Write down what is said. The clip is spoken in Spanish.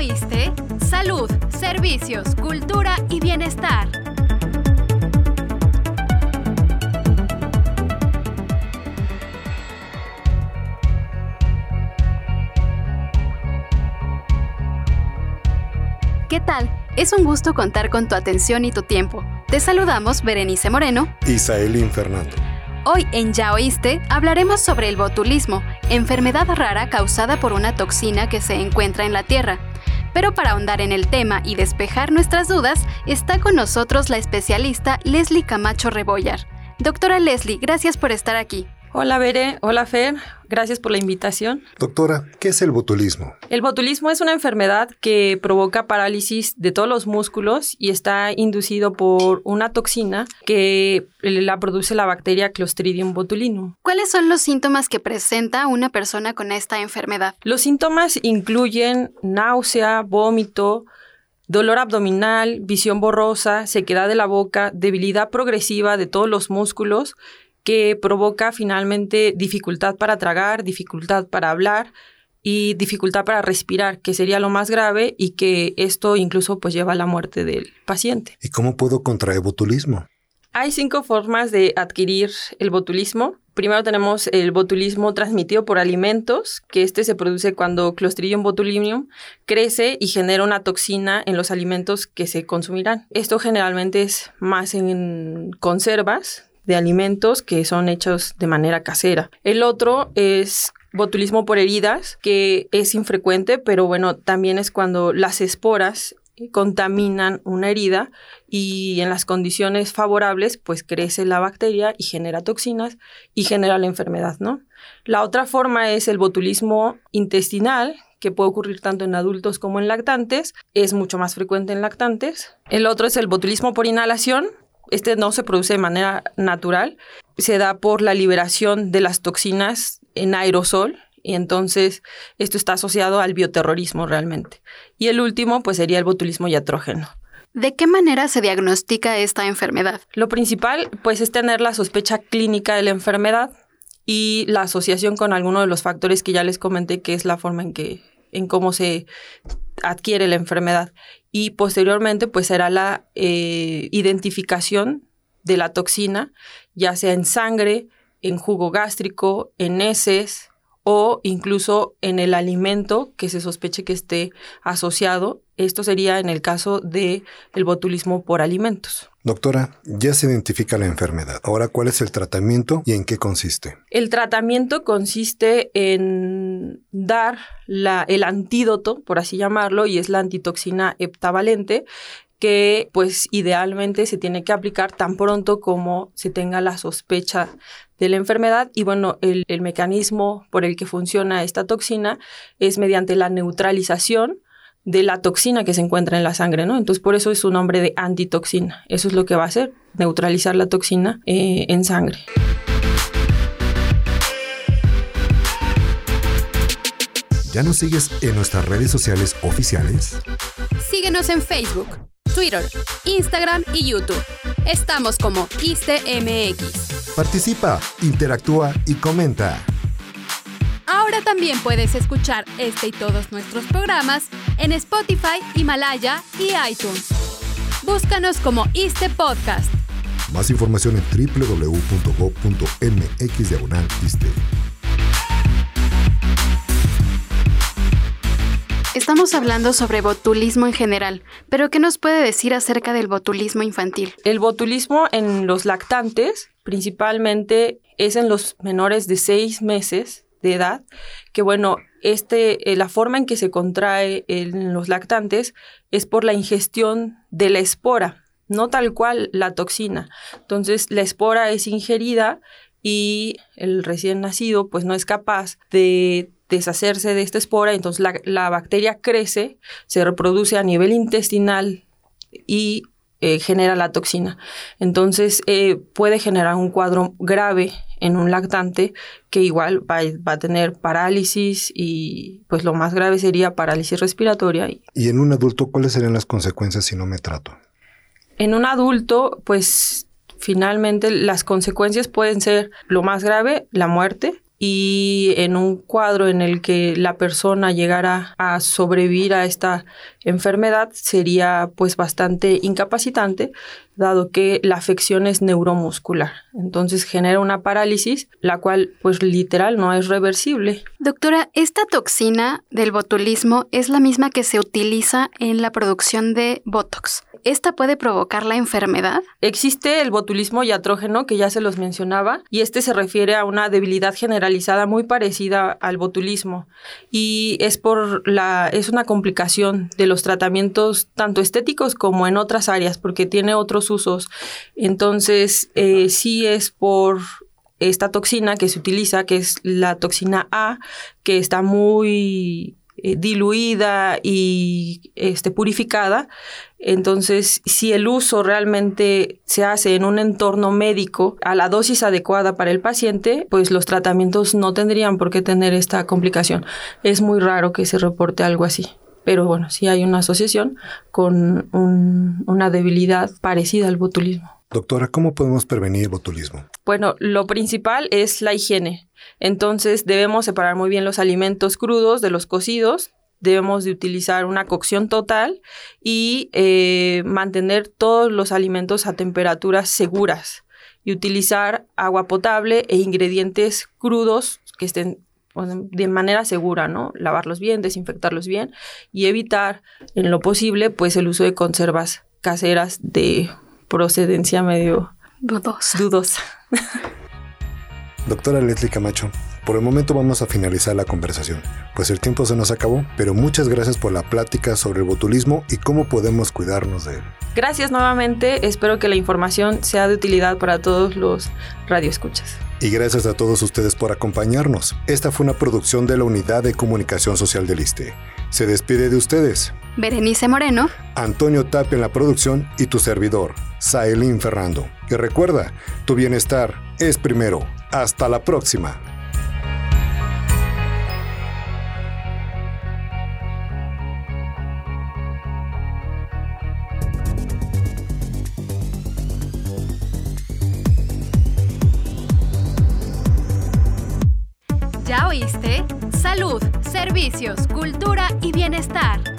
oíste? Salud, servicios, cultura y bienestar. ¿Qué tal? Es un gusto contar con tu atención y tu tiempo. Te saludamos Berenice Moreno y Saelín Fernando. Hoy en Ya Oíste hablaremos sobre el botulismo, enfermedad rara causada por una toxina que se encuentra en la Tierra. Pero para ahondar en el tema y despejar nuestras dudas, está con nosotros la especialista Leslie Camacho Rebollar. Doctora Leslie, gracias por estar aquí. Hola Bere, hola Fer, gracias por la invitación. Doctora, ¿qué es el botulismo? El botulismo es una enfermedad que provoca parálisis de todos los músculos y está inducido por una toxina que la produce la bacteria Clostridium botulinum. ¿Cuáles son los síntomas que presenta una persona con esta enfermedad? Los síntomas incluyen náusea, vómito, dolor abdominal, visión borrosa, sequedad de la boca, debilidad progresiva de todos los músculos que provoca finalmente dificultad para tragar, dificultad para hablar y dificultad para respirar, que sería lo más grave y que esto incluso pues lleva a la muerte del paciente. ¿Y cómo puedo contraer botulismo? Hay cinco formas de adquirir el botulismo. Primero tenemos el botulismo transmitido por alimentos, que este se produce cuando Clostridium botulinum crece y genera una toxina en los alimentos que se consumirán. Esto generalmente es más en conservas, de alimentos que son hechos de manera casera. El otro es botulismo por heridas, que es infrecuente, pero bueno, también es cuando las esporas contaminan una herida y en las condiciones favorables pues crece la bacteria y genera toxinas y genera la enfermedad, ¿no? La otra forma es el botulismo intestinal, que puede ocurrir tanto en adultos como en lactantes, es mucho más frecuente en lactantes. El otro es el botulismo por inhalación, este no se produce de manera natural, se da por la liberación de las toxinas en aerosol y entonces esto está asociado al bioterrorismo realmente. Y el último pues sería el botulismo iatrógeno. ¿De qué manera se diagnostica esta enfermedad? Lo principal pues es tener la sospecha clínica de la enfermedad y la asociación con alguno de los factores que ya les comenté que es la forma en que en cómo se adquiere la enfermedad. Y posteriormente pues será la eh, identificación de la toxina, ya sea en sangre, en jugo gástrico, en heces o incluso en el alimento que se sospeche que esté asociado. Esto sería en el caso de el botulismo por alimentos. Doctora, ya se identifica la enfermedad. Ahora, ¿cuál es el tratamiento y en qué consiste? El tratamiento consiste en dar la, el antídoto, por así llamarlo, y es la antitoxina heptavalente, que pues idealmente se tiene que aplicar tan pronto como se tenga la sospecha de la enfermedad y bueno, el, el mecanismo por el que funciona esta toxina es mediante la neutralización de la toxina que se encuentra en la sangre, ¿no? Entonces, por eso es su nombre de antitoxina. Eso es lo que va a hacer, neutralizar la toxina eh, en sangre. ¿Ya nos sigues en nuestras redes sociales oficiales? Síguenos en Facebook, Twitter, Instagram y YouTube. Estamos como ISTMX. Participa, interactúa y comenta. Ahora también puedes escuchar este y todos nuestros programas en Spotify, Himalaya y iTunes. Búscanos como ISTE Podcast. Más información en www.go.mx Estamos hablando sobre botulismo en general, pero ¿qué nos puede decir acerca del botulismo infantil? El botulismo en los lactantes principalmente es en los menores de seis meses de edad, que bueno, este, eh, la forma en que se contrae en los lactantes es por la ingestión de la espora, no tal cual la toxina. Entonces, la espora es ingerida y el recién nacido pues no es capaz de deshacerse de esta espora, entonces la, bacteria crece, se reproduce a nivel intestinal y eh, genera la toxina. Entonces eh, puede generar un cuadro grave en un lactante que igual va, a tener parálisis y pues lo más grave sería parálisis respiratoria. ¿Y en un adulto cuáles serían las consecuencias si no me trato? En un adulto pues finalmente las consecuencias pueden ser lo más grave, la muerte, y en un cuadro en el que la persona llegara a sobrevivir a esta enfermedad sería pues bastante incapacitante dado que la afección es neuromuscular. Entonces genera una parálisis, la cual pues literal no es reversible. Doctora, ¿esta toxina del botulismo es la misma que se utiliza en la producción de Botox? ¿Esta puede provocar la enfermedad? Existe el botulismo iatrógeno, que ya se los mencionaba, y este se refiere a una debilidad muy parecida al botulismo. Y es por la, es una complicación de los tratamientos tanto estéticos como en otras áreas, porque tiene otros usos. Entonces, eh, sí es por esta toxina que se utiliza, que es la toxina A, que está muy eh, diluida y este, purificada. Entonces, si el uso realmente se hace en un entorno médico a la dosis adecuada para el paciente, pues los tratamientos no tendrían por qué tener esta complicación. Es muy raro que se reporte algo así. Pero bueno, sí hay una asociación con una debilidad parecida al botulismo. Doctora, ¿cómo podemos prevenir el botulismo? Bueno, lo principal es la higiene. Entonces debemos separar muy bien los alimentos crudos de los cocidos. Debemos de utilizar una cocción total y eh, mantener todos los alimentos a temperaturas seguras y utilizar agua potable e ingredientes crudos que estén de manera segura, ¿no? Lavarlos bien, desinfectarlos bien y evitar en lo posible pues el uso de conservas caseras de procedencia medio dudosa. dudosa. Doctora Leslie Camacho, por el momento vamos a finalizar la conversación, pues el tiempo se nos acabó, pero muchas gracias por la plática sobre el botulismo y cómo podemos cuidarnos de él. Gracias nuevamente, espero que la información sea de utilidad para todos los radioescuchas. Y gracias a todos ustedes por acompañarnos. Esta fue una producción de la Unidad de Comunicación Social del ISTE. Se despide de ustedes. Berenice Moreno. Antonio Tapia en la producción y tu servidor, Saelín Ferrando. Y recuerda, tu bienestar es primero. Hasta la próxima. ¿Ya oíste? Salud, servicios, cultura y bienestar.